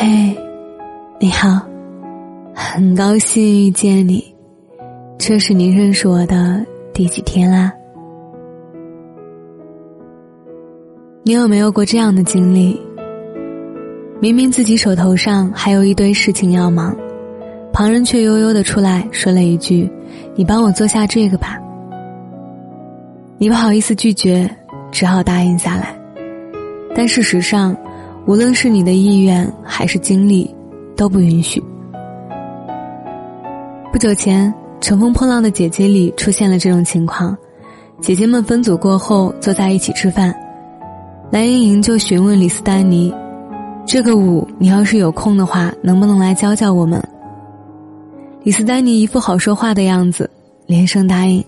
嘿，你好，很高兴遇见你。这是你认识我的第几天啦？你有没有过这样的经历？明明自己手头上还有一堆事情要忙，旁人却悠悠的出来说了一句：“你帮我做下这个吧。”你不好意思拒绝，只好答应下来。但事实上，无论是你的意愿还是精力，都不允许。不久前，《乘风破浪的姐姐》里出现了这种情况：姐姐们分组过后坐在一起吃饭，蓝盈莹就询问李斯丹妮：“这个舞你要是有空的话，能不能来教教我们？”李斯丹妮一副好说话的样子，连声答应。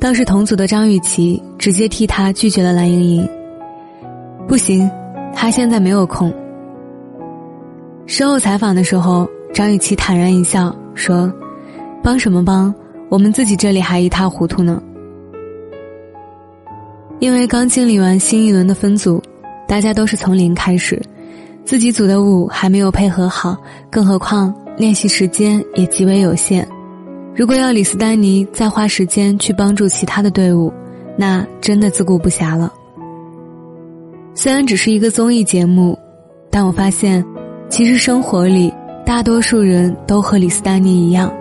倒是同组的张雨绮直接替他拒绝了蓝盈莹。不行，他现在没有空。事后采访的时候，张雨绮坦然一笑说：“帮什么帮？我们自己这里还一塌糊涂呢。”因为刚经历完新一轮的分组，大家都是从零开始，自己组的舞还没有配合好，更何况练习时间也极为有限。如果要李斯丹妮再花时间去帮助其他的队伍，那真的自顾不暇了。虽然只是一个综艺节目，但我发现，其实生活里大多数人都和李斯丹妮一样，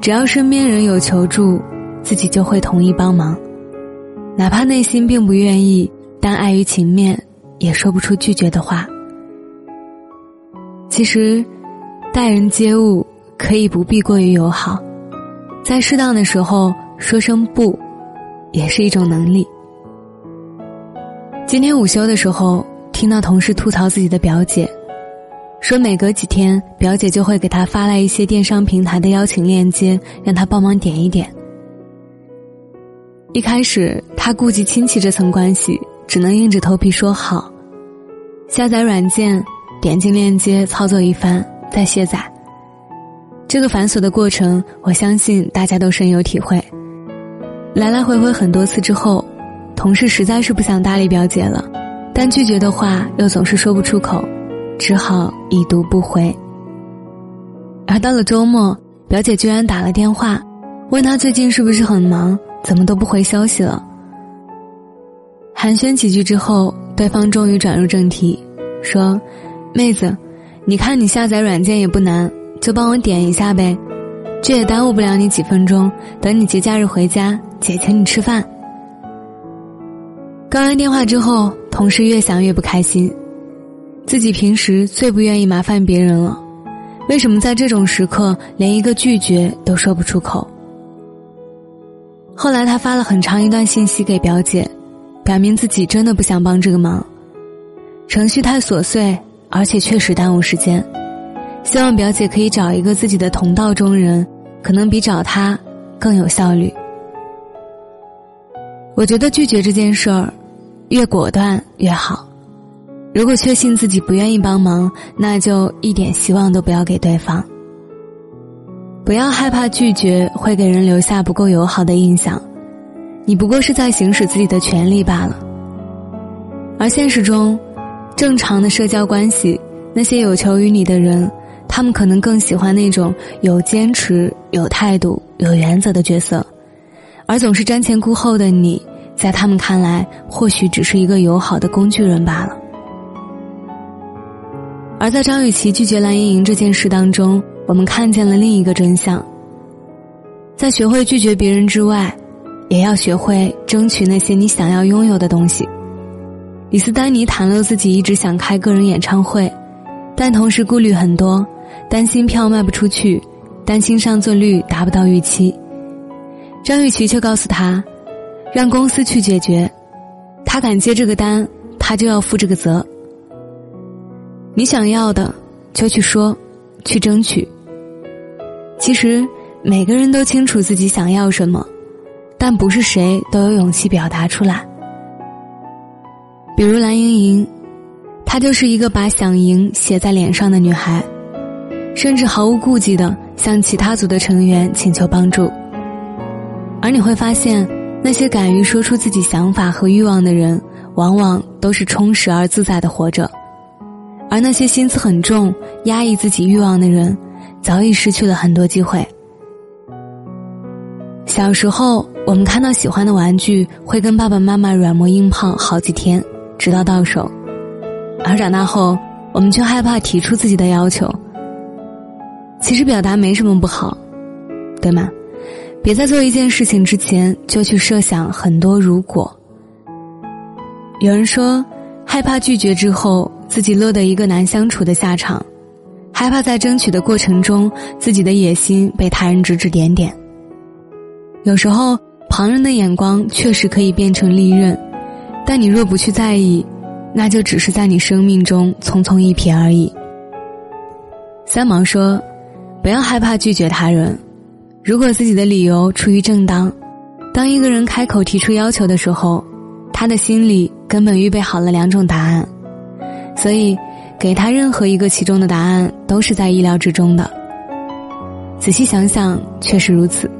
只要身边人有求助，自己就会同意帮忙，哪怕内心并不愿意，但碍于情面，也说不出拒绝的话。其实，待人接物可以不必过于友好，在适当的时候说声不，也是一种能力。今天午休的时候，听到同事吐槽自己的表姐，说每隔几天表姐就会给他发来一些电商平台的邀请链接，让他帮忙点一点。一开始他顾及亲戚这层关系，只能硬着头皮说好。下载软件，点进链接，操作一番，再卸载。这个繁琐的过程，我相信大家都深有体会。来来回回很多次之后。同事实在是不想搭理表姐了，但拒绝的话又总是说不出口，只好已读不回。而到了周末，表姐居然打了电话，问他最近是不是很忙，怎么都不回消息了。寒暄几句之后，对方终于转入正题，说：“妹子，你看你下载软件也不难，就帮我点一下呗，这也耽误不了你几分钟。等你节假日回家，姐请你吃饭。”挂完电话之后，同事越想越不开心，自己平时最不愿意麻烦别人了，为什么在这种时刻连一个拒绝都说不出口？后来他发了很长一段信息给表姐，表明自己真的不想帮这个忙，程序太琐碎，而且确实耽误时间，希望表姐可以找一个自己的同道中人，可能比找他更有效率。我觉得拒绝这件事儿，越果断越好。如果确信自己不愿意帮忙，那就一点希望都不要给对方。不要害怕拒绝会给人留下不够友好的印象，你不过是在行使自己的权利罢了。而现实中，正常的社交关系，那些有求于你的人，他们可能更喜欢那种有坚持、有态度、有原则的角色。而总是瞻前顾后的你，在他们看来，或许只是一个友好的工具人罢了。而在张雨绮拒绝蓝盈莹这件事当中，我们看见了另一个真相：在学会拒绝别人之外，也要学会争取那些你想要拥有的东西。李斯丹妮袒露自己一直想开个人演唱会，但同时顾虑很多，担心票卖不出去，担心上座率达不到预期。张雨绮却告诉他：“让公司去解决，他敢接这个单，他就要负这个责。你想要的，就去说，去争取。其实每个人都清楚自己想要什么，但不是谁都有勇气表达出来。比如蓝盈莹，她就是一个把想赢写在脸上的女孩，甚至毫无顾忌的向其他组的成员请求帮助。”而你会发现，那些敢于说出自己想法和欲望的人，往往都是充实而自在的活着，而那些心思很重、压抑自己欲望的人，早已失去了很多机会。小时候，我们看到喜欢的玩具，会跟爸爸妈妈软磨硬泡好几天，直到到手；而长大后，我们却害怕提出自己的要求。其实表达没什么不好，对吗？别在做一件事情之前就去设想很多如果。有人说，害怕拒绝之后自己落得一个难相处的下场，害怕在争取的过程中自己的野心被他人指指点点。有时候，旁人的眼光确实可以变成利刃，但你若不去在意，那就只是在你生命中匆匆一瞥而已。三毛说：“不要害怕拒绝他人。”如果自己的理由出于正当，当一个人开口提出要求的时候，他的心里根本预备好了两种答案，所以给他任何一个其中的答案都是在意料之中的。仔细想想，确实如此。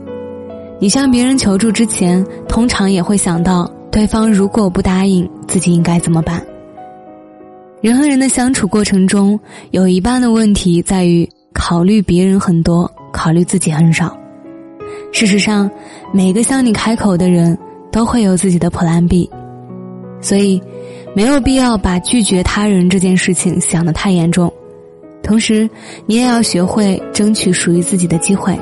你向别人求助之前，通常也会想到对方如果不答应，自己应该怎么办。人和人的相处过程中，有一半的问题在于考虑别人很多，考虑自己很少。事实上，每个向你开口的人都会有自己的 Plan B，所以没有必要把拒绝他人这件事情想得太严重。同时，你也要学会争取属于自己的机会。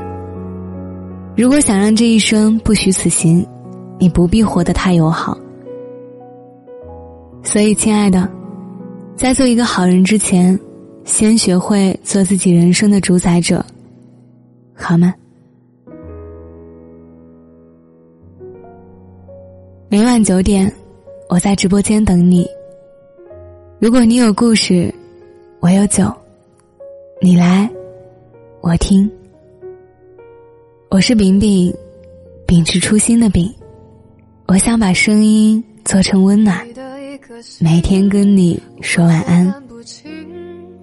如果想让这一生不虚此行，你不必活得太友好。所以，亲爱的，在做一个好人之前，先学会做自己人生的主宰者，好吗？每晚九点，我在直播间等你。如果你有故事，我有酒，你来，我听。我是饼饼，秉持初心的饼。我想把声音做成温暖，每天跟你说晚安，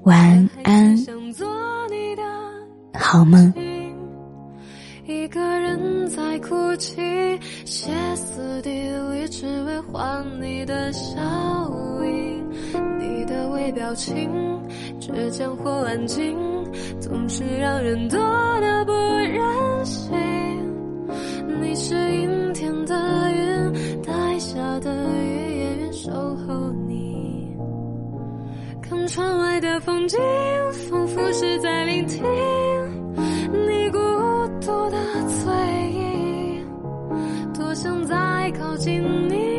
晚安，好梦。一个人在哭泣，歇斯底里，只为换你的笑意。你的微表情，倔强或安静，总是让人多的不忍心。你是阴天的云，带下的雨，也愿守候你。看窗外的风景，仿佛是在聆听。多的醉意多想再靠近你。